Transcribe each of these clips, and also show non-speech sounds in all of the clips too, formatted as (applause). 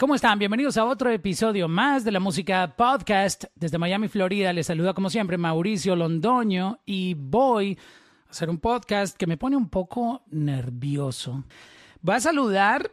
¿cómo están? Bienvenidos a otro episodio más de la música podcast. Desde Miami, Florida, les saluda como siempre Mauricio Londoño y voy a hacer un podcast que me pone un poco nervioso. Voy a saludar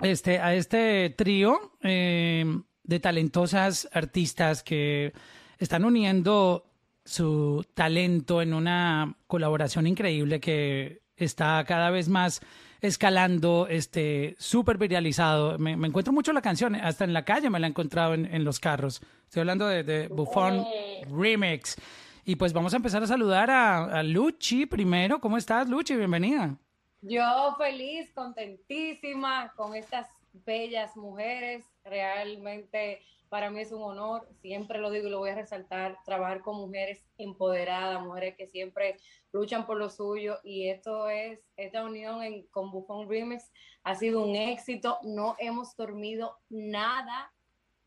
este, a este trío eh, de talentosas artistas que están uniendo su talento en una colaboración increíble que está cada vez más escalando, este, súper viralizado. Me, encuentro mucho la canción, hasta en la calle me la he encontrado en, los carros. Estoy hablando de, Buffon Remix. Y pues vamos a empezar a saludar a Luchi primero. ¿Cómo estás, Luchi? Bienvenida. Yo feliz, contentísima con estas bellas mujeres. Realmente para mí es un honor, siempre lo digo y lo voy a resaltar, trabajar con mujeres empoderadas, mujeres que siempre luchan por lo suyo y esto es, esta unión en, con Buffon Remix ha sido un éxito, no hemos dormido nada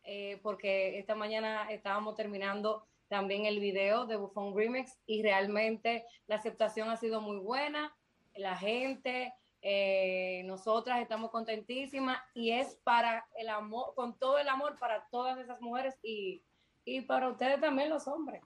eh, porque esta mañana estábamos terminando también el video de Buffon Remix y realmente la aceptación ha sido muy buena, la gente, eh, nosotras estamos contentísimas y es para el amor, con todo el amor para todas esas mujeres y, y para ustedes también los hombres.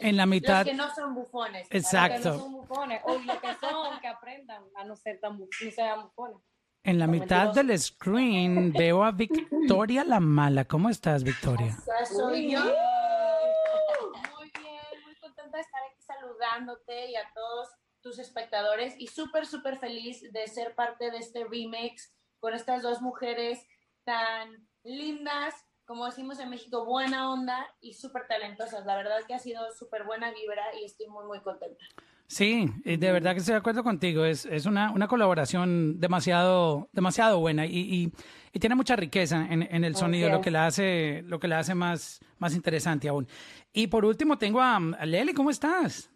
En la mitad. Los que no son bufones. Exacto. Los que no son bufones, o los que son, que aprendan a no ser tan bufones. En la mitad del screen veo a Victoria la mala. ¿Cómo estás, Victoria? Soy yo. Muy bien, muy contenta de estar aquí saludándote y a todos tus espectadores y súper, súper feliz de ser parte de este remix con estas dos mujeres tan lindas, como decimos en México, buena onda y súper talentosas. La verdad que ha sido súper buena vibra y estoy muy, muy contenta. Sí, de verdad que estoy de acuerdo contigo. Es, es una, una colaboración demasiado, demasiado buena y, y, tiene mucha riqueza en, en el sonido, lo que la hace, lo que la hace más, más interesante aún. Y por último tengo a, a Leli, ¿cómo estás?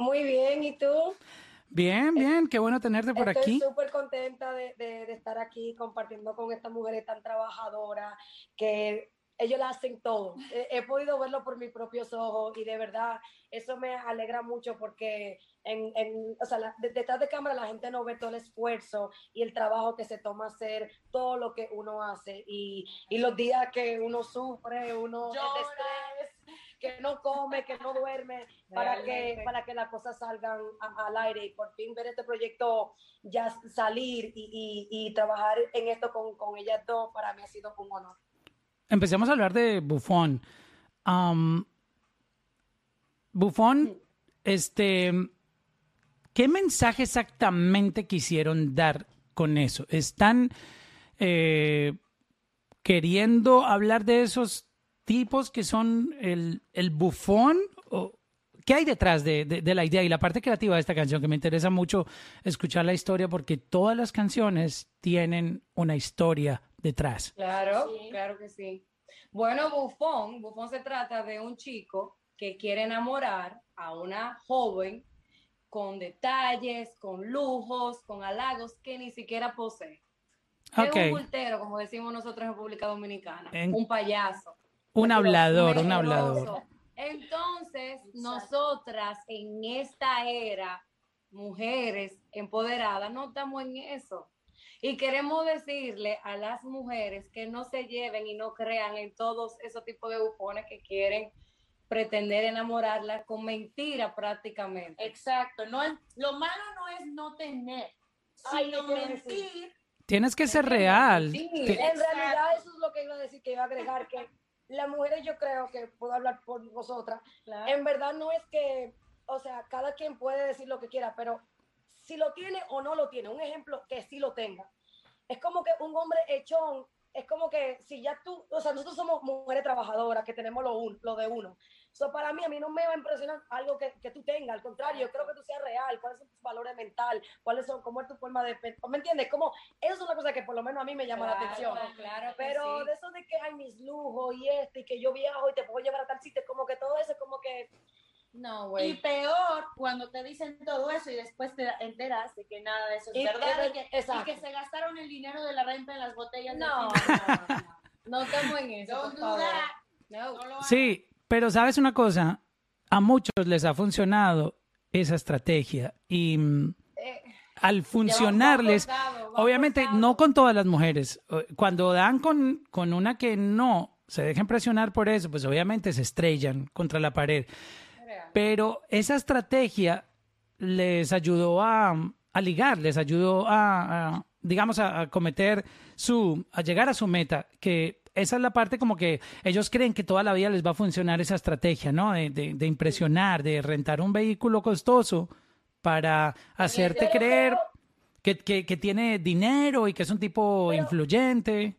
Muy bien, ¿y tú? Bien, bien, qué bueno tenerte por aquí. Estoy súper contenta de, de, estar aquí compartiendo con estas mujeres tan trabajadoras que ellos la hacen todo. He, podido verlo por mis propios ojos y de verdad eso me alegra mucho porque en, en, o sea, detrás de cámara la gente no ve todo el esfuerzo y el trabajo que se toma hacer todo lo que uno hace y, y los días que uno sufre, uno que no come, que no duerme, para que, para que las cosas salgan al aire y por fin ver este proyecto ya salir y, y, trabajar en esto con, con, ellas dos, para mí ha sido un honor. Empecemos a hablar de Buffon. Um, Buffon, este, ¿qué mensaje exactamente quisieron dar con eso? ¿Están eh, queriendo hablar de esos tipos que son el, el bufón? O, ¿Qué hay detrás de, de, la idea y la parte creativa de esta canción? Que me interesa mucho escuchar la historia porque todas las canciones tienen una historia detrás. Claro, claro que sí. Bueno, bufón, bufón se trata de un chico que quiere enamorar a una joven con detalles, con lujos, con halagos que ni siquiera posee. Es un bultero, como decimos nosotros en República Dominicana, un payaso. Un hablador, un hablador. Entonces, nosotras en esta era, mujeres empoderadas, no estamos en eso. Y queremos decirle a las mujeres que no se lleven y no crean en todos esos tipos de bufones que quieren pretender enamorarla con mentira prácticamente. Exacto. No lo malo no es no tener, sino mentir. Tienes que ser real. Sí, en realidad eso es lo que iba a decir, que iba a agregar que las mujeres yo creo que puedo hablar por vosotras, en verdad no es que, o sea, cada quien puede decir lo que quiera, pero si lo tiene o no lo tiene, un ejemplo que sí lo tenga. Es como que un hombre echón, es como que si ya tú, o sea, nosotros somos mujeres trabajadoras que tenemos lo, lo de uno. So, para mí, a mí no me va a impresionar algo que, que tú tengas, al contrario, yo creo que tú seas real, cuáles son tus valores mentales, cuáles son, cómo es tu forma de ¿me entiendes? Como, eso es una cosa que por lo menos a mí me llama la atención. Claro Pero de eso de que hay mis lujos y este, y que yo viajo y te puedo llevar a tal sitio, como que todo eso es como que... No, güey. Y peor cuando te dicen todo eso y después te enteras de que nada de eso es verdad y que, y que, se gastaron el dinero de la renta en las botellas. (laughs) No, no, no, no, estamos en eso. No, no, sí, pero sabes una cosa, a muchos les ha funcionado esa estrategia y mm, al funcionarles, obviamente no con todas las mujeres, cuando dan con, con una que no se dejen presionar por eso, pues obviamente se estrellan contra la pared. Pero esa estrategia les ayudó a, a ligar, les ayudó a, digamos, a, cometer su, a llegar a su meta, que esa es la parte como que ellos creen que toda la vida les va a funcionar esa estrategia, ¿no? De, de, impresionar, de rentar un vehículo costoso para hacerte creer que, que, que, tiene dinero y que es un tipo influyente.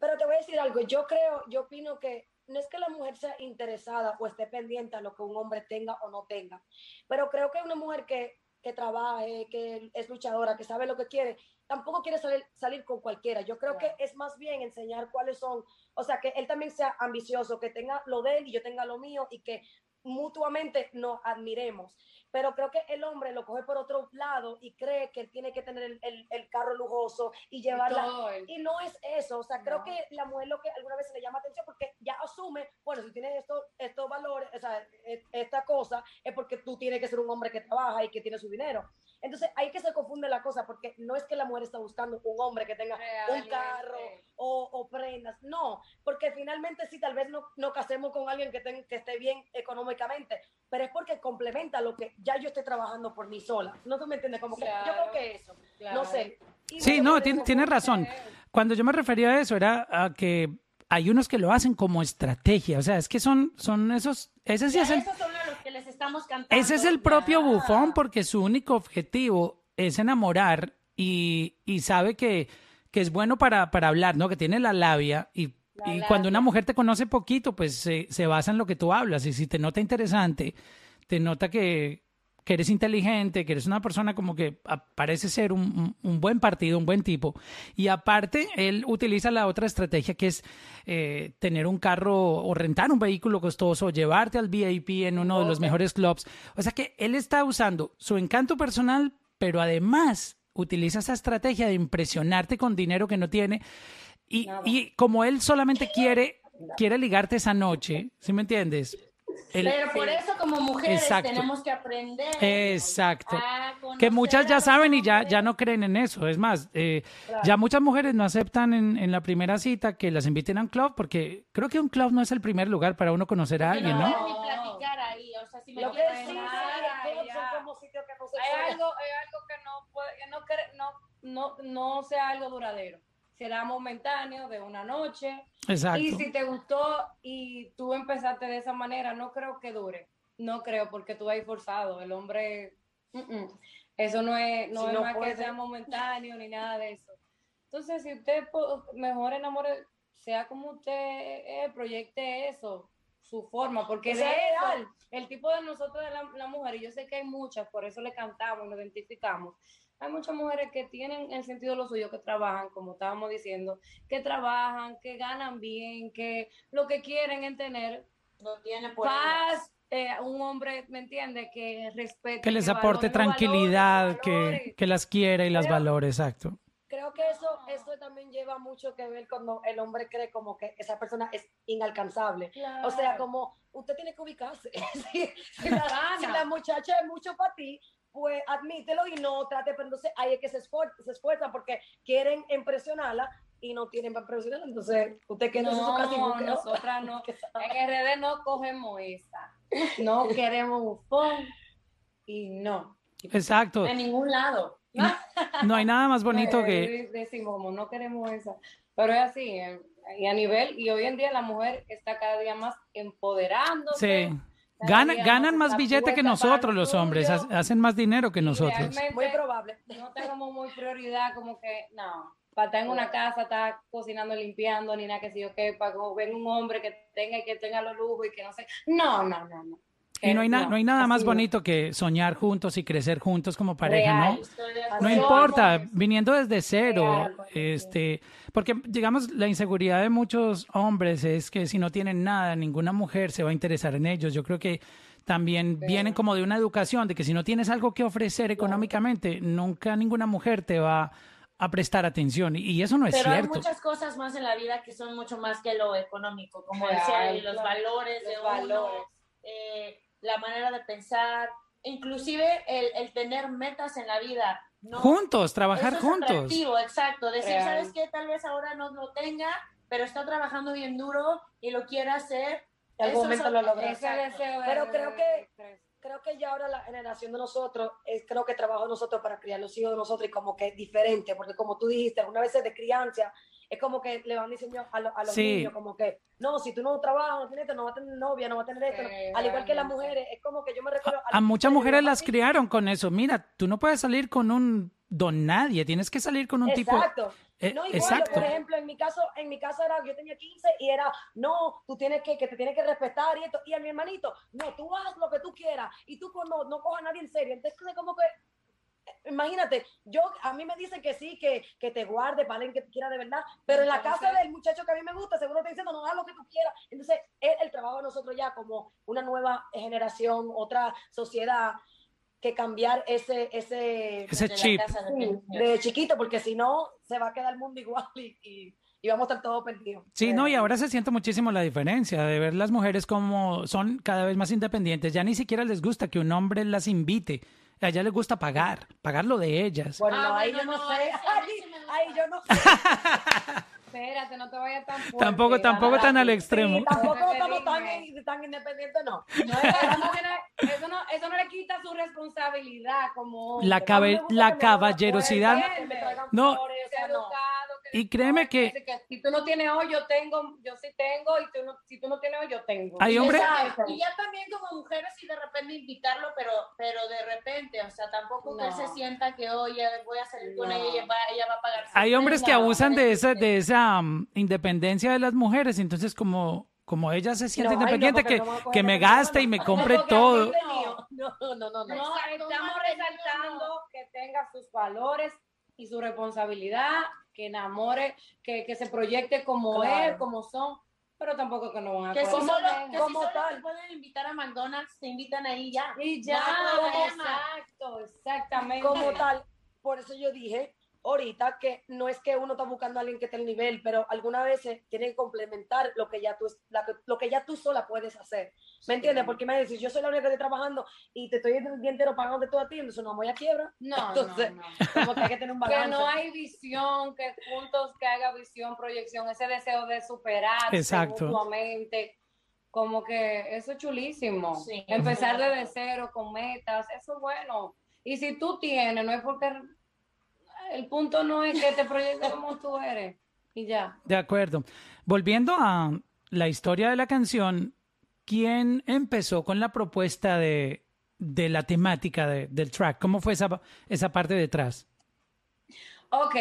Pero te voy a decir algo, yo creo, yo opino que no es que la mujer sea interesada o esté pendiente a lo que un hombre tenga o no tenga, pero creo que una mujer que, que trabaje, que es luchadora, que sabe lo que quiere, tampoco quiere salir, salir con cualquiera. Yo creo que es más bien enseñar cuáles son, o sea, que él también sea ambicioso, que tenga lo de él y yo tenga lo mío y que mutuamente nos admiremos pero creo que el hombre lo coge por otro lado y cree que tiene que tener el, el, carro lujoso y llevarla. Y, no es eso, o sea, creo que la mujer lo que alguna vez le llama atención porque ya asume, bueno, si tienes estos, estos valores, o sea, e, esta cosa, es porque tú tienes que ser un hombre que trabaja y que tiene su dinero. Entonces, ahí que se confunde la cosa, porque no es que la mujer está buscando un hombre que tenga un carro o, o, prendas, no, porque finalmente sí, tal vez no, no casemos con alguien que, que esté bien económicamente, pero es porque complementa lo que ya yo estoy trabajando por mí sola. No tú me entiendes, como que yo creo que eso, no sé. sí, no, tienes tiene razón. Cuando yo me refería a eso era a que hay unos que lo hacen como estrategia, o sea, es que son, son esos, ese sí es el, ese es el propio bufón porque su único objetivo es enamorar y, y sabe que, que es bueno para, para hablar, ¿no? Que tiene la labia y y cuando una mujer te conoce poquito, pues se, se, basa en lo que tú hablas. Y si te nota interesante, te nota que, que eres inteligente, que eres una persona como que parece ser un, un, buen partido, un buen tipo. Y aparte, él utiliza la otra estrategia que es eh, tener un carro o rentar un vehículo costoso, llevarte al VIP en uno de los mejores clubs. O sea que él está usando su encanto personal, pero además utiliza esa estrategia de impresionarte con dinero que no tiene. Y, y como él solamente quiere, quiere ligarte esa noche, ¿sí me entiendes? Pero por eso como mujeres tenemos que aprender. Exacto. Que muchas ya saben y ya, ya no creen en eso. Es más, eh, ya muchas mujeres no aceptan en, en, la primera cita que las inviten a un club porque creo que un club no es el primer lugar para uno conocer a alguien, ¿no? ¿no? platicar ahí, o sea, si me Lo que sí, hay algo, hay algo que no puede, que no, no, no, no sea algo duradero será momentáneo de una noche. Exacto. Y si te gustó y tú empezaste de esa manera, no creo que dure. No creo, porque tú has forzado. El hombre, eso no es, no es más que sea momentáneo ni nada de eso. Entonces, si usted mejor enamore, sea como usted eh, proyecte eso, su forma, porque de eso, el tipo de nosotros de la, la, mujer, y yo sé que hay muchas, por eso le cantamos nos identificamos, hay muchas mujeres que tienen el sentido de lo suyo, que trabajan, como estábamos diciendo, que trabajan, que ganan bien, que lo que quieren es tener no tiene paz, eh, un hombre, ¿me entiende? Que respete. Que les aporte tranquilidad, que, que, las quiera y las valore, exacto. Creo que eso, eso también lleva mucho que ver cuando el hombre cree como que esa persona es inalcanzable. O sea, como usted tiene que ubicarse. (laughs) si, la, si la muchacha es mucho para ti, pues admítelo y no trate, pero entonces ahí es que se, se esfuerzan porque quieren impresionarla y no tienen para impresionarla, entonces usted que no, no nosotras no, (laughs) en RD no cogemos esa, no queremos bufón y no. Exacto. En ningún lado. No, hay nada más bonito (laughs) que... Decimos como no queremos esa, pero es así, eh, y a nivel, y hoy en día la mujer está cada día más empoderándose. Sí ganan más billete que nosotros los hombres, hacen más dinero que nosotros. Muy probable. No tenemos muy prioridad como que, no, para estar en una casa, estar cocinando, limpiando, ni nada que si yo que para ver un hombre que tenga y que tenga los lujos y que no sé. No, no, no, no. Y no hay, no, hay nada más bonito que soñar juntos y crecer juntos como pareja, ¿no? No importa, viniendo desde cero, este, porque digamos la inseguridad de muchos hombres es que si no tienen nada, ninguna mujer se va a interesar en ellos. Yo creo que también vienen como de una educación de que si no tienes algo que ofrecer económicamente, nunca ninguna mujer te va a prestar atención. Y eso no es cierto. Pero hay muchas cosas más en la vida que son mucho más que lo económico, como decía, y los valores de valores. Eh, la manera de pensar, inclusive el, el tener metas en la vida. ¿no? Juntos, trabajar Eso es juntos. atractivo, exacto. Decir, Real. ¿sabes qué? Tal vez ahora no lo tenga, pero está trabajando bien duro y lo quiere hacer. En algún momento lo logra. Pero de- creo que- creo que ya ahora la generación de nosotros, es, creo que trabajo nosotros para criar los hijos de nosotros y como que es diferente, porque como tú dijiste, algunas veces de crianza, es como que le van diciendo a, lo- a los Sí. niños, como que, no, si tú no trabajas, no tienes esto, no vas a tener novia, no vas a tener esto, no". Al igual que las mujeres, es como que yo me recuerdo... A muchas mujeres las criaron con eso. Mira, tú no puedes salir con un don nadie, tienes que salir con un tipo. Exacto. Eh, No, igual, exacto. por ejemplo, en mi caso, en mi caso era, yo tenía 15 y era, no, tú tienes que, que te tienes que respetar y esto, y a mi hermanito, no, tú haz lo que tú quieras y tú no, no cojas a nadie en serio. Entonces, como que, imagínate, yo, a mí me dicen que sí, que, que te guarde para alguien que te quiera de verdad, pero en la casa del muchacho que a mí me gusta, seguro te diciendo, no, haz lo que tú quieras. Entonces, es el trabajo de nosotros ya como una nueva generación, otra sociedad, que cambiar ese, ese, Ese chip. casa de de chiquito, porque si no, se va a quedar el mundo igual y, y, y vamos a estar todos perdidos. Sí, no, y ahora se siente muchísimo la diferencia de ver las mujeres como son cada vez más independientes. Ya ni siquiera les gusta que un hombre las invite. A ellas les gusta pagar, pagar lo de ellas. Bueno, Ah, no, ahí bueno, yo no, no, sé. ahí Ahí, sí me gusta. ahí yo no sé. (laughs) Espérate, no te vayas tan fuerte. Tampoco, tampoco tan al extremo. Sí, tampoco estamos tan, tan independientes, no. No, eso, no tiene- eso, no, eso no le quita su responsabilidad como hombre. La cabe- la caballerosidad- No. flores, o sea no. Y créeme no, que- que si tú no tienes hoy, yo tengo, yo sí tengo, y tú no, si tú no tienes hoy, yo tengo. Hay Y hombres-. Y ya también como mujeres y de repente invitarlo, pero, pero de repente, o sea, tampoco que él No. se sienta que, oye, voy a salir con No. ella y ella va, ella va a pagar. Hay hombres que abusan de esa, de esa um, independencia de las mujeres, entonces como, como ella se siente No, ay, no, independiente, porque que, no que me gaste y me No, compre todo. No, no, no, no. No, estamos resaltando que tenga sus valores y su responsabilidad, que enamore, que, que se proyecte como Claro. él, como son, pero tampoco que no van a Que si solo, que si como solo tal. te pueden invitar a McDonald's, te invitan ahí ya. Y ya, No exacto, exactamente. como tal. Por eso yo dije ahorita que no es que uno está buscando a alguien que esté al nivel, pero algunas veces tienen que complementar lo que ya tú, la que- lo que ya tú sola puedes hacer. ¿Me entiendes? Porque me dices, yo soy la única que estoy trabajando y te estoy el día entero pagando de todo a ti, entonces no voy a quiebra. No, (laughs) Entonces, no, no. Como que hay que tener un Que balance. no hay visión, que juntos que haga visión, proyección, ese deseo de superarse Exacto. mutuamente. Como que eso es chulísimo. Sí. Empezar desde cero con metas, eso es bueno. Y si tú tienes, no es porque el punto no es que te proyectes como tú eres. Y ya. De acuerdo. Volviendo a la historia de la canción, ¿quién empezó con la propuesta de, de la temática de- del track? ¿Cómo fue esa, esa parte detrás? Ok.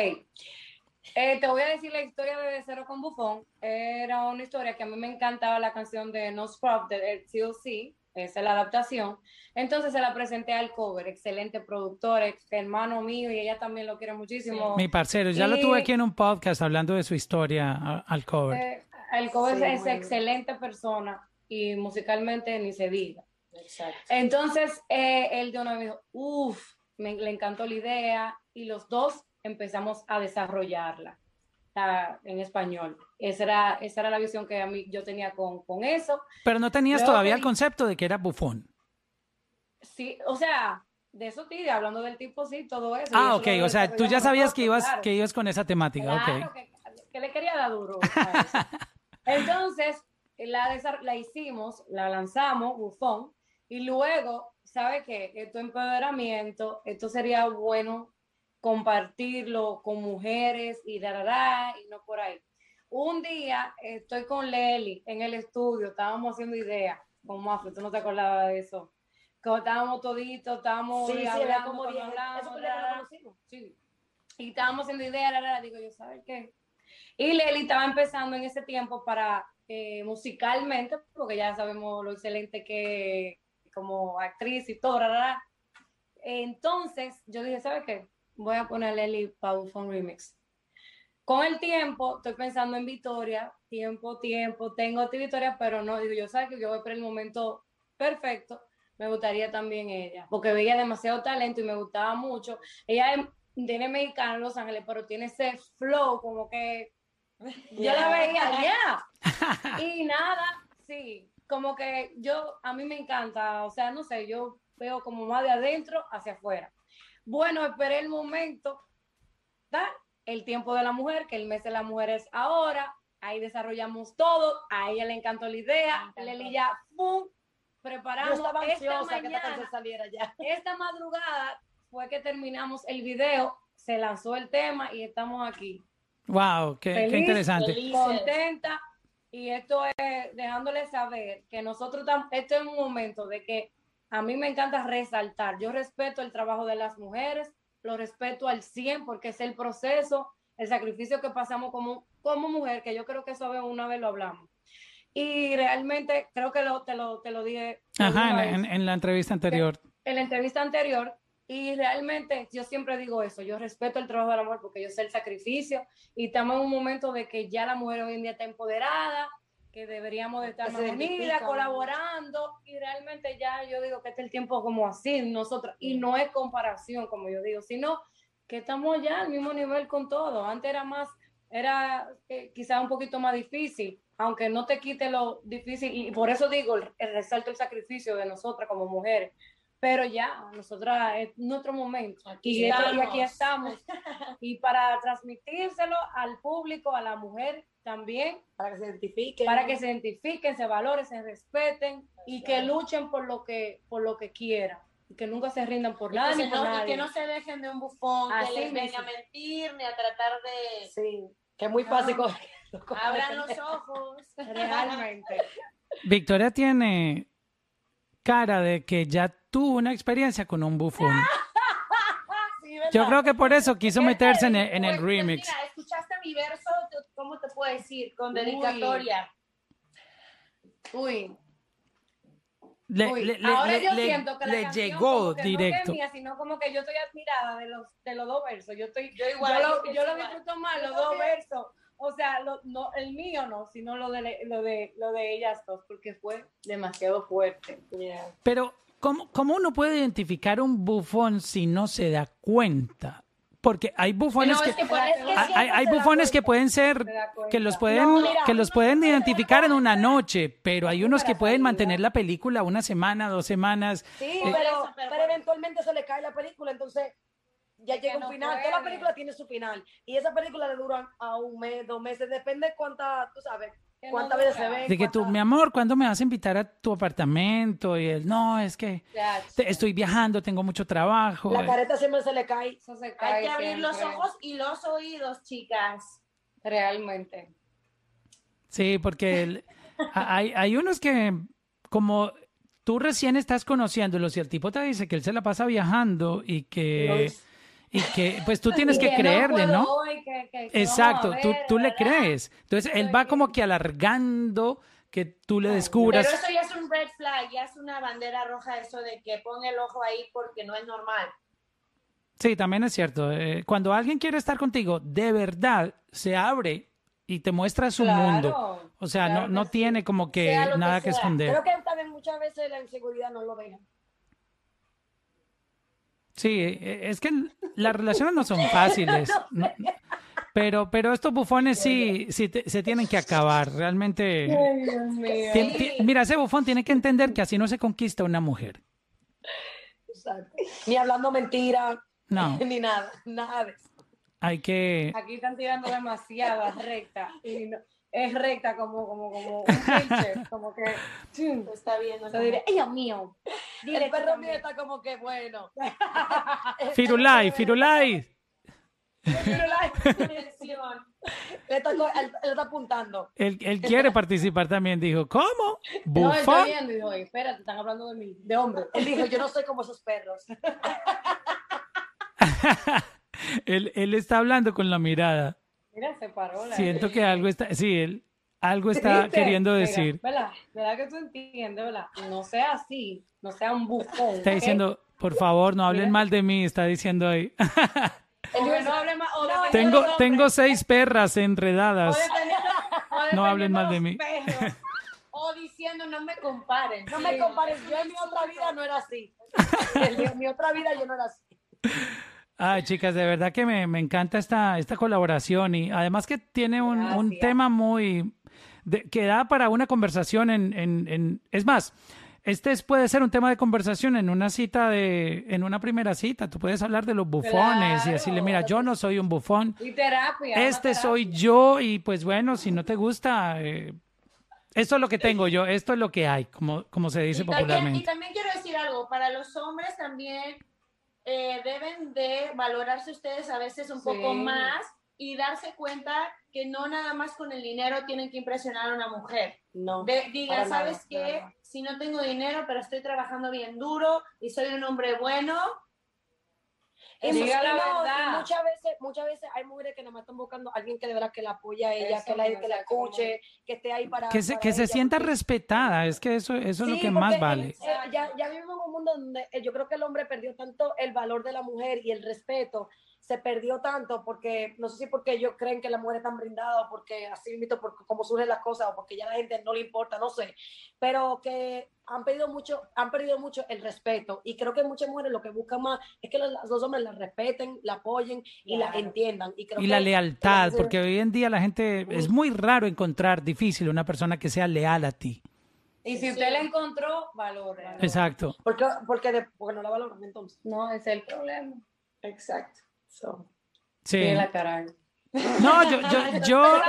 Eh, te voy a decir la historia de Cero con Bufón. Era una historia que a mí me encantaba la canción de No Scrub de TLC, es la adaptación. Entonces se la presenté al cover, excelente productor, ex- hermano mío, y ella también lo quiere muchísimo. Mi parcero, ya lo tuve aquí en un podcast hablando de su historia a- al cover. Eh, el cover Sí, es excelente persona y musicalmente ni se diga. Exacto. Entonces, eh, él de una vez dijo, uff, me le encantó la idea y los dos empezamos a desarrollarla en español. Esa era, esa era la visión que a mí yo tenía con, con eso. Pero no tenías luego todavía el concepto de que era bufón. Sí, o sea, de eso sí, hablando del tipo, sí, todo eso. Ah, eso ok. O sea, tú ya sabías que ibas, claro. que ibas con esa temática. Claro, ok. que, que le quería dar duro. (laughs) Entonces, la, la hicimos, la lanzamos, bufón, y luego, ¿sabe qué? Esto empoderamiento, esto sería bueno compartirlo con mujeres y da, da, da, y no por ahí. Un día estoy con Leli en el estudio, estábamos haciendo ideas con Mafia, tú no te acordabas de eso. Como estábamos toditos, estábamos Sí, sí, era hablando, como cuando dije, hablamos, eso fue da, lo que da, nos da. conocimos. Sí. Y estábamos haciendo ideas, la, la, la, digo yo, ¿sabes qué? Y Leli estaba empezando en ese tiempo para eh, musicalmente, porque ya sabemos lo excelente que como actriz y todo. Entonces yo dije, ¿sabes qué? Voy a poner a Leli para Bufón Remix. Con el tiempo, estoy pensando en Victoria, tiempo, tiempo, tengo otra Victoria, pero no, digo yo, ¿sabes que Yo voy por el momento perfecto, me gustaría también ella, porque veía demasiado talento y me gustaba mucho. Ella es, tiene mexicana en Los Ángeles, pero tiene ese flow como que yo la veía ya. (laughs) Y nada, sí, como que yo, a mí me encanta, o sea, no sé, yo veo como más de adentro hacia afuera. Bueno, esperé el momento, ¿da? el tiempo de la mujer, que el mes de la mujer es ahora, ahí desarrollamos todo, a ella le encantó la idea, Leli ya, ¡pum! Preparamos esta que mañana, canción saliera ya. esta madrugada fue que terminamos el video, se lanzó el tema y estamos aquí. Wow, qué, interesante. feliz. contenta y esto es dejándoles saber que nosotros tam- esto es un momento de que a mí me encanta resaltar, yo respeto el trabajo de las mujeres, lo respeto al 100 porque es el proceso, el sacrificio que pasamos como, como mujer, que yo creo que eso una vez lo hablamos. Y realmente creo que lo, te, lo, te lo dije Ajá, en- en la entrevista anterior. en la entrevista anterior y realmente yo siempre digo eso, yo respeto el trabajo de la mujer porque yo sé el sacrificio y estamos en un momento de que ya la mujer hoy en día está empoderada, que deberíamos de estar más unidas, colaborando y realmente ya yo digo que este es el tiempo como así nosotros y no es comparación como yo digo, sino que estamos ya al mismo nivel con todo. Antes era más, era eh, quizás un poquito más difícil, aunque no te quite lo difícil y por eso digo, el, el resalto el sacrificio de nosotras como mujeres. Pero ya, nosotras es nuestro momento. Aquí y, esto- y aquí estamos. estamos. (laughs) Y para transmitírselo al público, a la mujer también, Para que se identifiquen. para que se identifiquen, se valoren, se respeten y que luchen por lo que, por lo que quieran. Y que nunca se rindan por nada ni por no- y que no se dejen de un bufón, Así que les venga a mentir, ni a tratar de... Sí, que es muy fácil. No. Abran los ojos. (laughs) Realmente. Victoria tiene cara de que ya tuvo una experiencia con un bufón. (laughs) Yo creo que por eso quiso meterse en el, en el remix. mira, escuchaste mi verso, ¿cómo te puedo decir? Con dedicatoria. Uy, Le, uy. le- le- Ahora le- yo le- siento que la le llegó como que directo. No es mía, sino como que yo estoy admirada de los, de los dos versos. Yo estoy, Yo igual, yo lo, yo lo disfruto más, los dos versos. O sea, lo- no, el mío no, sino lo de, lo, de, lo de ellas dos, porque fue demasiado fuerte. Pero, ¿cómo, ¿cómo uno puede identificar un bufón si no se da cuenta? Porque hay bufones No, que... es que por- es que hay- hay, bufones que pueden ser que los pueden No, mira. que los pueden identificar en una noche, pero hay unos que pueden mantener la película una semana, dos semanas. Sí, Eh, pero, eventualmente se le cae la película, entonces ya llega un no final. puede. Toda la película tiene su final. Y esa película le dura a un mes, dos meses, depende cuánta, tú sabes, cuántas veces se dura. ve. De que tú, mi amor, ¿cuándo me vas a invitar a tu apartamento? Y él, no, es que te- estoy viajando, tengo mucho trabajo. La careta siempre se le cae. eso se cae Hay que abrir los ojos y los oídos, chicas. Realmente. Sí, porque el- hay, hay unos que, como tú recién estás conociéndolos y el tipo te dice que él se la pasa viajando y que, y que pues tú tienes (laughs) que no creerle, puedo ¿no? que- que- Exacto, tú, tú le crees. Entonces él va como que alargando que tú le descubras. Pero eso ya es un red flag, ya es una bandera roja eso de que ponga el ojo ahí porque no es normal. Sí, también es cierto. eh, cuando alguien quiere estar contigo, de verdad se abre y te muestra su Claro, mundo. O sea, claro no, no sí. tiene como que nada que, esconder. Creo que también muchas veces la inseguridad no lo deja. Sí, eh, es que las relaciones no son fáciles. (laughs) no- pero, pero estos bufones sí, sí te- se tienen que acabar. Realmente. Ay, Dios mío. Tien- mira, ese bufón tiene que entender que así no se conquista una mujer. Exacto. Ni hablando mentira, No, (laughs) ni nada, nada de eso. hay que. Aquí están tirando demasiada (laughs) recta. Y no- es recta como, como, como un (laughs) pinche, como que. chum. Lo está viendo. Yo diré, ¡ay, Dios mío! Dile El perro mío está como que bueno. (laughs) (laughs) Firulai, Firulai. Le está, co- él, él está apuntando. Él, él quiere participar también. Dijo, ¿cómo? No, él está viendo y dijo, "Oye, espérate, están hablando de mí, de hombre. Él dijo, yo no soy como esos perros. él, él está hablando con la mirada. Mira, se paró. la- Siento que algo está. Sí, él algo está ¿Viste? queriendo decir. ¿Verdad? ¿Verdad que tú entiendes, verdad? No sea así, no sea un bufón. Está diciendo, por favor, no hablen Mira. mal de mí. Está diciendo ahí. (laughs) No hable o tengo, tengo seis perras enredadas. o No hablen mal de mí. perros. (laughs) O diciendo no me comparen. No me Sí. compares, yo en mi otra vida no era así. En mi otra vida yo no era así. Ay, chicas, de verdad que me, me encanta esta, esta colaboración y además que tiene un, un tema muy... de- que da para una conversación en... en- en- es más, este es- puede ser un tema de conversación en una cita de, en una primera cita. Tú puedes hablar de los bufones y Claro. decirle, mira, yo no soy un bufón. Y terapia. Este terapia. soy yo y pues bueno, si no te gusta, eh, esto es lo que tengo yo, esto es lo que hay, como, como se dice Y también, y popularmente. también quiero decir algo, para los hombres también eh, deben de valorarse ustedes a veces un Sí. poco más y darse cuenta que no nada más con el dinero tienen que impresionar a una mujer. No. De- diga, nada, ¿sabes para qué? nada. Si no tengo dinero, pero estoy trabajando bien duro y soy un hombre bueno, Y, Diga mu- y la no, y verdad. muchas veces, muchas veces hay mujeres que nada más están buscando a alguien que de verdad que la apoya a ella, Eso que la, que la escuche, que esté ahí para Que se, para que se ella, sienta respetada, es que eso, eso es lo que más vale. eh, ya, ya vivimos en un mundo donde eh, yo creo que el hombre perdió tanto el valor de la mujer y el respeto. Se perdió tanto porque, no sé si porque ellos creen que la mujer es tan brindada o porque así mismo, por cómo surgen las cosas o porque ya a la gente no le importa, no sé. Pero que han perdido mucho, han perdido mucho el respeto. Y creo que muchas mujeres lo que buscan más es que los, los hombres la respeten, la apoyen y la entiendan. Y, creo Y que- la lealtad, porque hoy en día la gente, es muy raro encontrar difícil una persona que sea leal a ti. Y si usted la encontró, valore. Exacto. Porque, porque, de- porque no la valoran entonces. No, ese es el problema. exacto. So. Sí. Tiene la cara. No, yo, (laughs) yo, yo,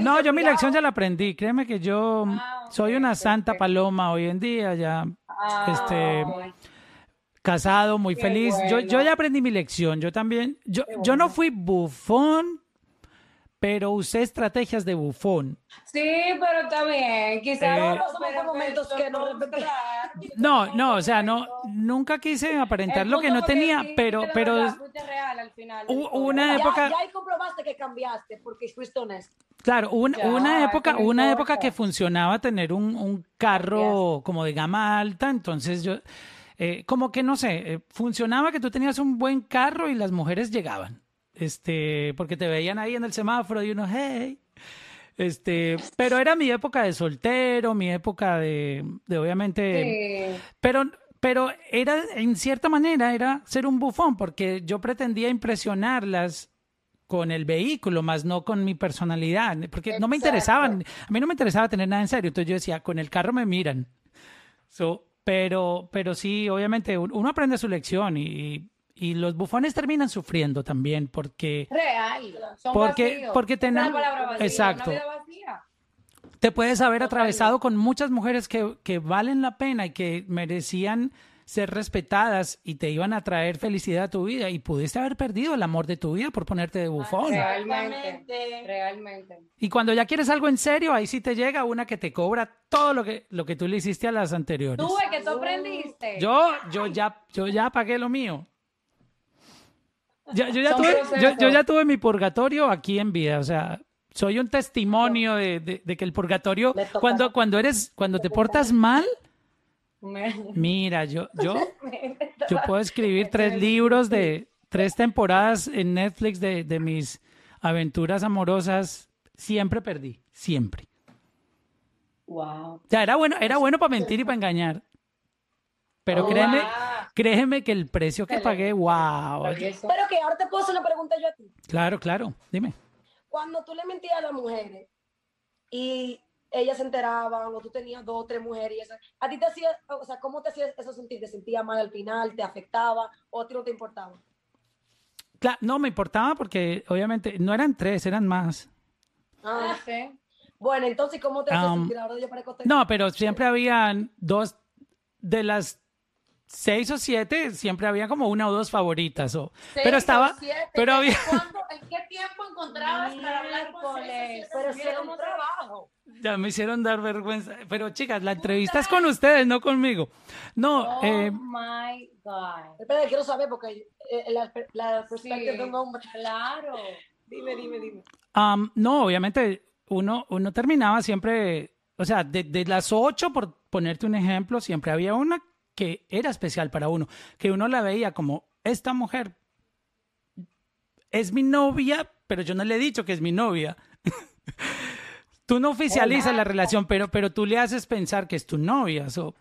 no, yo mi lección ya la aprendí. Créeme que yo Ah, soy una santa paloma hoy en día, ya Ah, Este, casado, muy feliz. Yo, yo ya aprendí mi lección. Yo también, yo, yo no fui bufón, pero usé estrategias de bufón. Sí, pero está bien. Quizás Eh, no, momentos que no No, no, o sea, no, nunca quise aparentar lo que no tenía, pero, pero real al final. una Ya, época, ya ahí comprobaste que cambiaste porque fuiste honesto. claro, un- Ya, una época, una época que funcionaba tener un, un carro como de gama alta, entonces yo, eh, como que no sé, eh, funcionaba que tú tenías un buen carro y las mujeres llegaban, este, porque te veían ahí en el semáforo y uno, hey, este, pero era mi época de soltero, mi época de, de obviamente, Sí. pero, pero era, en cierta manera, era ser un bufón, porque yo pretendía impresionarlas con el vehículo, más no con mi personalidad, porque no me Exacto. interesaban, a mí no me interesaba tener nada en serio, entonces yo decía, con el carro me miran. So, pero, pero sí, obviamente, un- uno aprende su lección y, y los bufones terminan sufriendo también, porque Real. Son Porque- vacíos. porque vacía, Exacto. Una vida vacía. te puedes haber atravesado con muchas mujeres que, que valen la pena y que merecían ser respetadas y te iban a traer felicidad a tu vida y pudiste haber perdido el amor de tu vida por ponerte de bufón. Realmente. Realmente. Y cuando ya quieres algo en serio, ahí sí te llega una que te cobra todo lo que, lo que tú le hiciste a las anteriores. Es que tú aprendiste. Yo, yo ya, yo ya pagué lo mío. Yo, ya tuve, yo, yo ya tuve mi purgatorio aquí en vida, o sea, soy un testimonio de, de- de que el purgatorio, cuando, cuando eres, cuando te portas mal, mira, yo, yo, (laughs) yo puedo escribir tres libros de tres temporadas en Netflix de, de mis aventuras amorosas. Siempre perdí, siempre. Wow. Ya era bueno, era bueno para mentir y para engañar. Pero Oh, créeme, wow. créeme que el precio que pagué, wow. Pero que ahora te puedo hacer una pregunta yo a ti. Claro, claro, dime. Cuando tú le mentías a las mujeres y ellas se enteraban o tú tenías dos o tres mujeres y eso, ¿a ti te hacía, o sea, cómo te hacía eso sentir? ¿Te sentía mal al final? ¿Te afectaba? ¿O a ti no te importaba? No me importaba porque obviamente no eran tres, eran más. Ah, Ah, sí. bueno, entonces, ¿cómo te Um, sentir? Ahora yo parezco No, pero siempre habían dos de las seis o siete, siempre había como una o dos favoritas. O, Seis pero o estaba, siete. pero había, ¿Cuándo- (laughs) ¿En qué tiempo encontrabas para hablar con seis o Miércoles. siete Pero si era un trabajo. ya me hicieron dar vergüenza. Pero chicas, la entrevista es con ustedes, no conmigo. No, Oh eh, my God. Espera, quiero saber porque eh, la, la perspectiva Sí. de un hombre. Claro. Dime, dime, dime. Am, no, obviamente uno, uno terminaba siempre, o sea, de, de las ocho, por ponerte un ejemplo, siempre había una que era especial para uno, que uno la veía como, esta mujer es mi novia, pero yo no le he dicho que es mi novia. (laughs) tú no oficializas la relación, pero, pero tú le haces pensar que es tu novia. so.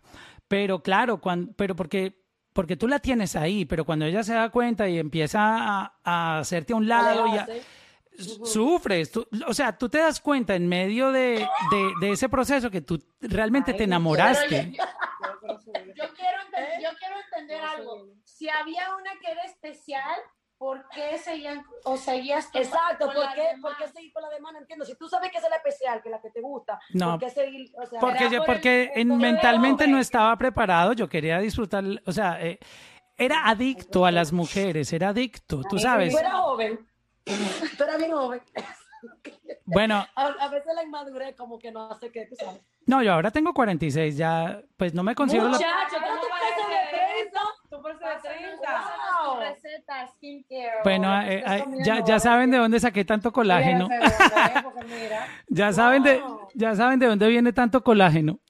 pero claro, cuando, pero porque, porque tú la tienes ahí, pero cuando ella se da cuenta y empieza a, a hacerte a un lado y a- Alejarse. sufres. tú- o sea, tú te das cuenta en medio de, de- de ese proceso que tú realmente te enamoraste. Yo quiero, enten- yo quiero entender algo. Si había una que era especial, ¿por qué seguían o seguías con- Exacto, con ¿por las qué, demás? ¿por qué seguir con la demás? No entiendo. Si tú sabes que esa es la especial, que es la que te gusta, No. ¿por qué seguir? O sea, Porque Era yo, por el- porque en- mentalmente no estaba preparado, yo quería disfrutar, o sea, eh, era adicto a las mujeres, era adicto, tú sabes. tú eras joven. (laughs) Tú eras bien joven. Bueno, A, a veces la inmadurez como que no hace que, tú sabes. no, yo ahora tengo 46, ya, pues no me considero la... Muchacho, Pero ¿cómo tú pareces pareces de de 30. Tú pareces de 30. Pásame skincare. Bueno, o eh, eh, ya, ya saben de dónde saqué tanto colágeno. (laughs) Ya saben de, ya saben de dónde viene tanto colágeno. (laughs)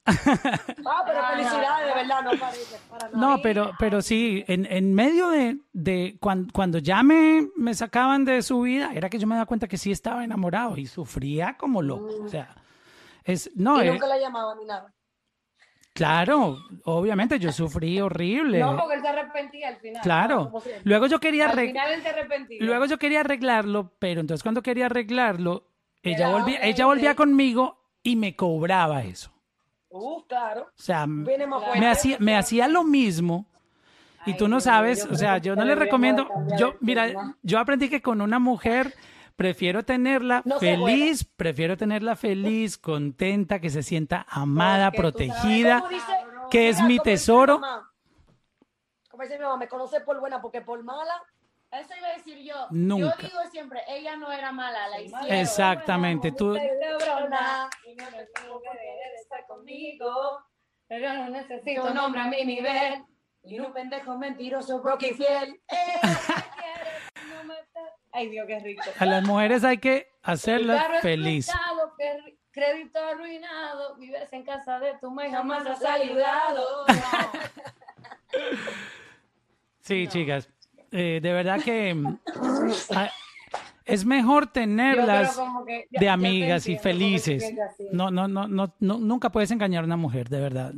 Ah, pero felicidades, de verdad, no parece para nada. No, pero, pero sí, en, en medio de, de cuan- cuando, ya me, me sacaban de su vida, era que yo me daba cuenta que sí estaba enamorado y sufría como loco. O sea, es, no, Y eh, nunca la llamaba ni nada. Claro, obviamente yo sufrí horrible. No, porque él se arrepentía al final. Claro. Luego yo quería Al arreg- final él se arrepentía. luego yo quería arreglarlo, pero entonces cuando quería arreglarlo, ella volvía, ella volvía conmigo y me cobraba eso. Uf, claro. O sea, Viene más fuerte. me hacía, me hacía lo mismo y tú no sabes, o sea, yo no le recomiendo, yo, mira, yo aprendí que con una mujer prefiero tenerla No feliz, prefiero tenerla feliz, (laughs) contenta, que se sienta amada, Porque tú sabes protegida, que es Mira, mi como dice tesoro. mamá, Como dice mi mamá, me conoce por buena porque por mala. Eso iba a decir yo. Nunca. Yo digo siempre, ella no era mala, la hicieron. Exactamente, tú, Cabrona, y no me tengo que dejar de estar conmigo. Pero no necesito un hombre a mi nivel. Y un pendejo mentiroso, broke y fiel. (laughs) me está- Ay, Dios, qué rico. a las mujeres hay que hacerlas feliz. explotado, qué ri- Crédito arruinado, vives en casa de tu madre, jamás has ayudado. Sí, chicas, eh, de verdad que mm, es mejor tenerlas que- de amigas y felices. No, no, no, no, no, nunca puedes engañar a una mujer, de verdad.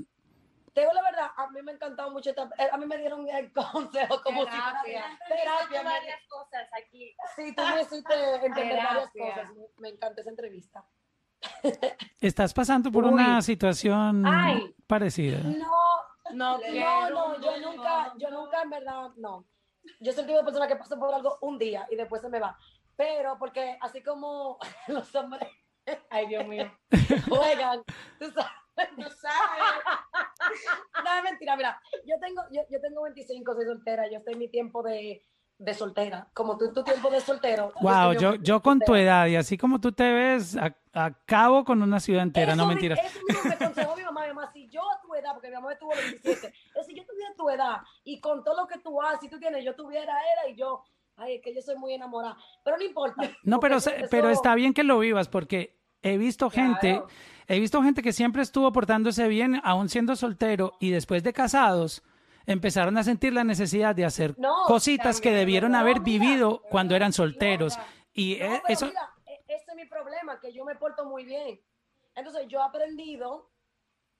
Te digo la verdad, a mí me ha encantado mucho esta, eh, a mí me dieron el (laughs) consejo como si fuera Terapia. terapia. varias cosas aquí. Sí, tú me hiciste (laughs) entender varias Terapia. cosas. Me, me encanta esa entrevista. ¿Estás pasando por Uy. una situación Ay. parecida? No, No, no, quiero, no, yo nunca, yo nunca en verdad, no. Yo soy el tipo de persona que pasa por algo un día y después se me va. Pero porque así como (laughs) los hombres Ay, Dios mío. juegan, tú sabes. No sabes. No, es mentira, mira, yo tengo, yo, yo tengo 25, soy soltera, yo estoy en mi tiempo de, de soltera, como tú en tu tiempo de soltero. Wow, yo, mi yo con tu soltera. edad y así como tú te ves, acabo con una ciudad entera, no Eso mi- mentiras. Eso mismo me aconsejó mi mamá, mi mamá, si yo a tu edad, porque mi mamá me tuvo a los 17, es si yo tuviera tu edad y con todo lo que tú haces, si tú tienes, yo tuviera era y yo, ay, es que yo soy muy enamorada, pero no importa. No, pero, eso- pero está bien que lo vivas porque he visto gente, Claro. he visto gente que siempre estuvo portándose bien, aún siendo soltero y después de casados empezaron a sentir la necesidad de hacer No, cositas que debieron no, haber mira, vivido cuando eran solteros. Y No, eh, eso, mira, e- ese es mi problema, que yo me porto muy bien. Entonces yo he aprendido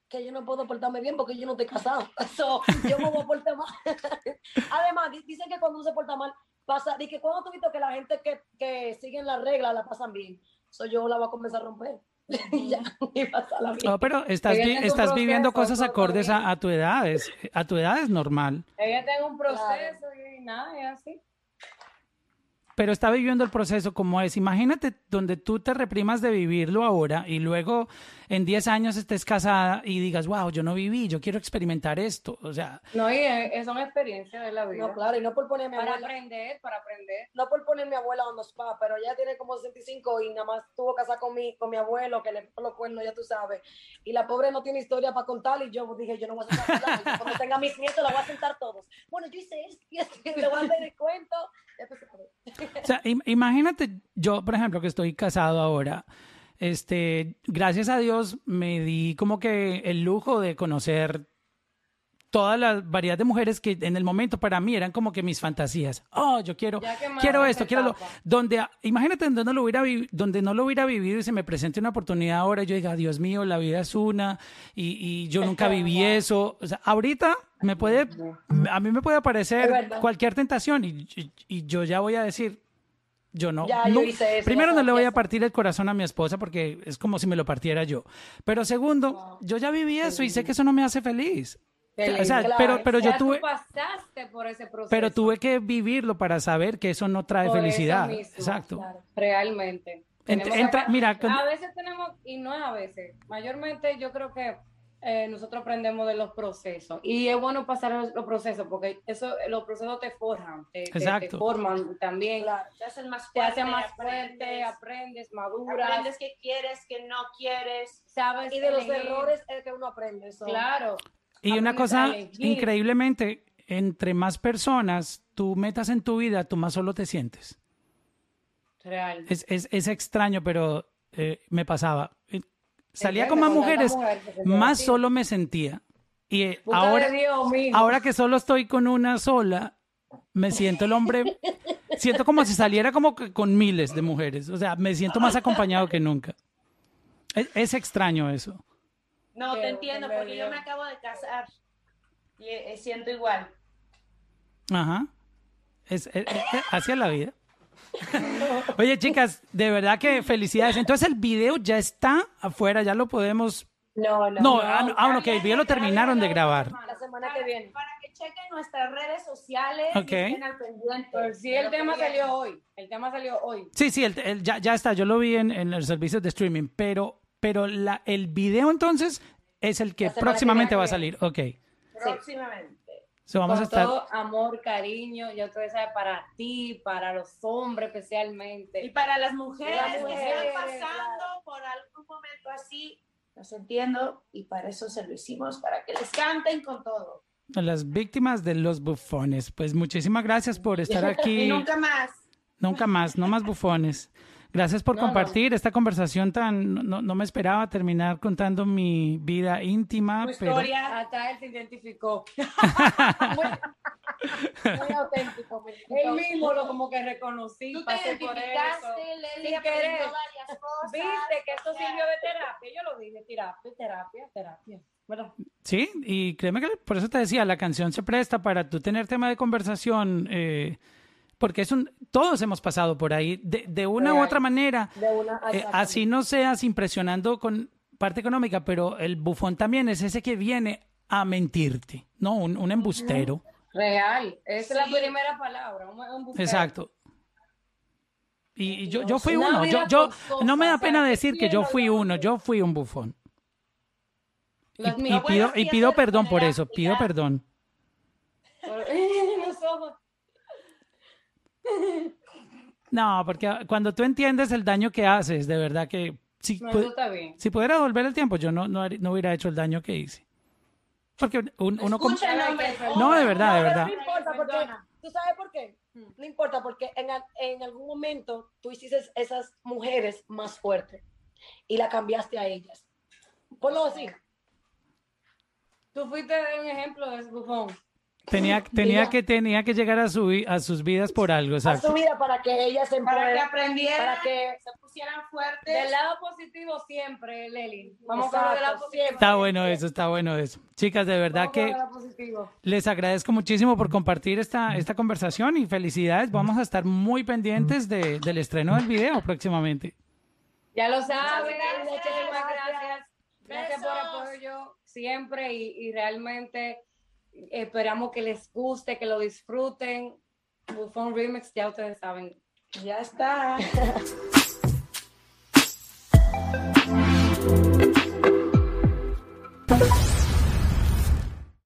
que yo no puedo portarme bien porque yo no estoy casado. (laughs) So, yo me voy a portar mal. (laughs) Además, di- dicen que cuando uno se porta mal, pasa, y que cuando tú visto que la gente que, que siguen las reglas la pasan bien. So, yo la voy a comenzar a romper. (laughs) y ya, y pasarla bien. no, pero estás, vi- estás viviendo proceso, cosas todo acordes a, a tu edad, es- a tu edad es normal. Ella en un proceso y nada, es así. Pero está viviendo el proceso como es. Imagínate donde tú te reprimas de vivirlo ahora y luego en 10 años estés casada y digas, wow, yo no viví, yo quiero experimentar esto. O sea, No, y es, es una experiencia de la vida. No, claro, y no por poner a mi Para abuela, aprender, para aprender. no por poner a mi abuela on the spot, pero ella tiene como 65 y nada más tuvo casada con mi, con mi abuelo, que le puso los cuernos, ya tú sabes. Y la pobre no tiene historia para contar y yo dije, yo no voy a sentar. Cuando tenga mis nietos, la voy a sentar todos. Bueno, yo hice esto y esto, y le voy a hacer el cuento. Ya tú sabes. O sea, im- imagínate yo, por ejemplo, que estoy casado ahora. Este, gracias a Dios me di como que el lujo de conocer toda la variedad de mujeres que en el momento para mí eran como que mis fantasías. Oh, yo quiero, quiero esto, quiero lo, donde, imagínate donde no lo hubiera donde no lo hubiera vivido y se me presente una oportunidad ahora, yo diga, Dios mío, la vida es una y, y yo nunca viví eso. O sea, ahorita me puede, a mí me puede aparecer cualquier tentación y, y- y yo ya voy a decir, yo no. Ya, yo no- hice eso, primero no le voy a partir el corazón a mi esposa porque es como si me lo partiera yo. Pero segundo, Wow. yo ya viví eso y sé que eso no me hace feliz. O sea, pero, pero yo Ya tú tuve, pasaste por ese proceso. pero tuve que vivirlo para saber que eso no trae Por eso felicidad. mismo, Exacto. claro, realmente. Ent- entra- acá- mira, con- a veces tenemos, y no es a veces, mayormente yo creo que eh, nosotros aprendemos de los procesos. Y es bueno pasar los, los procesos, porque eso, los procesos te forjan, te, te- forman también. Claro. Te hacen más Te fuerte, hacen más fuerte, aprendes, aprendes, maduras, aprendes qué quieres, qué no quieres. sabes. Y de los errores es que uno aprende. eso. Claro. Y una cosa increíblemente, entre más personas tú metas en tu vida, tú más solo te sientes. Real. Es, es, es extraño, pero eh, me pasaba. Eh, Salía con más mujeres, mujer más solo me sentía. Y eh, ahora, Dios, ahora que solo estoy con una sola, me siento el hombre, siento como si saliera como que con miles de mujeres. O sea, me siento más acompañado que nunca. Es, es extraño eso. No, te entiendo, porque yo me acabo de casar y eh, siento igual. Ajá. Es, es- es- así es la vida. (laughs) Oye, chicas, de verdad que felicidades. Entonces el video ya está afuera, ya lo podemos. No, no. No, ah, no, ah, que el video lo terminaron de grabar. La semana que viene. Para que chequen nuestras redes sociales Ok. y estén al pendiente. Pues sí, el tema salió hoy. El tema salió hoy. Sí, sí, el- el- ya, ya está, yo lo vi en, en los servicios de streaming, pero, pero la, el video entonces es el que que próximamente viene. va a salir. Ok. Próximamente. So, vamos Con a estar. todo amor, cariño, ya ustedes saben, para ti, para los hombres Y especialmente. para las mujeres Las que están mujeres, pasando por algún momento así, los entiendo y para eso se lo hicimos, para que les canten con todo. a las víctimas de los bufones. Pues muchísimas gracias por (laughs) estar aquí. Y nunca más. Nunca más, no más bufones. Gracias por No, no. compartir esta conversación tan... No, no me esperaba terminar contando mi vida íntima, Tu pero... historia. Hasta él se identificó. (laughs) Muy auténtico. Él mismo lo como que reconocí, Tú te por eso. Sin querer. varias cosas. Viste que esto sirvió de terapia. Yo lo dije, terapia, terapia, terapia. ¿Verdad? Sí, y créeme que por eso te decía, la canción se presta para tú tener tema de conversación, eh, porque es un... Todos hemos pasado por ahí, de, de una u otra manera. De una Eh, así no seas impresionando con parte económica, pero el bufón también es ese que viene a mentirte, ¿no? Un, un embustero. Real. Esa es Sí. la primera palabra. Un, un bufete. Exacto. Y, y yo, yo fui Una uno. Yo, no me da pena o sea, decir que yo fui uno. Yo fui un bufón. Y, pido, y pido perdón por eso. Pido perdón. Los ojos. No, porque cuando tú entiendes el daño que haces, de verdad que si, No, pu- si pudiera volver el tiempo, yo no, no, no hubiera hecho el daño que hice. Porque un- uno como... No, de verdad, de No, verdad. No importa porque. ¿tú sabes por qué? No importa porque en, al- en algún momento tú hiciste esas mujeres más fuertes y la cambiaste a ellas. Ponlo así. Tú fuiste un ejemplo de ese bufón. Tenía, tenía, Mira. que, tenía que llegar a, su, a sus vidas por algo, A su exacto. vida para que ellas se Para que aprendieran, para que se pusieran fuertes. Del lado positivo siempre, Leli. Vamos a hablar del lado Exacto, positivo. Está bueno eso, está bueno eso. Chicas, de verdad Vamos que les agradezco muchísimo por compartir esta, esta conversación y felicidades. Vamos a estar muy pendientes de- del estreno del video próximamente. Ya lo saben. gracias. Muchísimas gracias. Gracias por Besos. apoyo siempre y, y realmente esperamos que les guste, que lo disfruten. Bufón Remix, ya ustedes saben. Ya está. (laughs)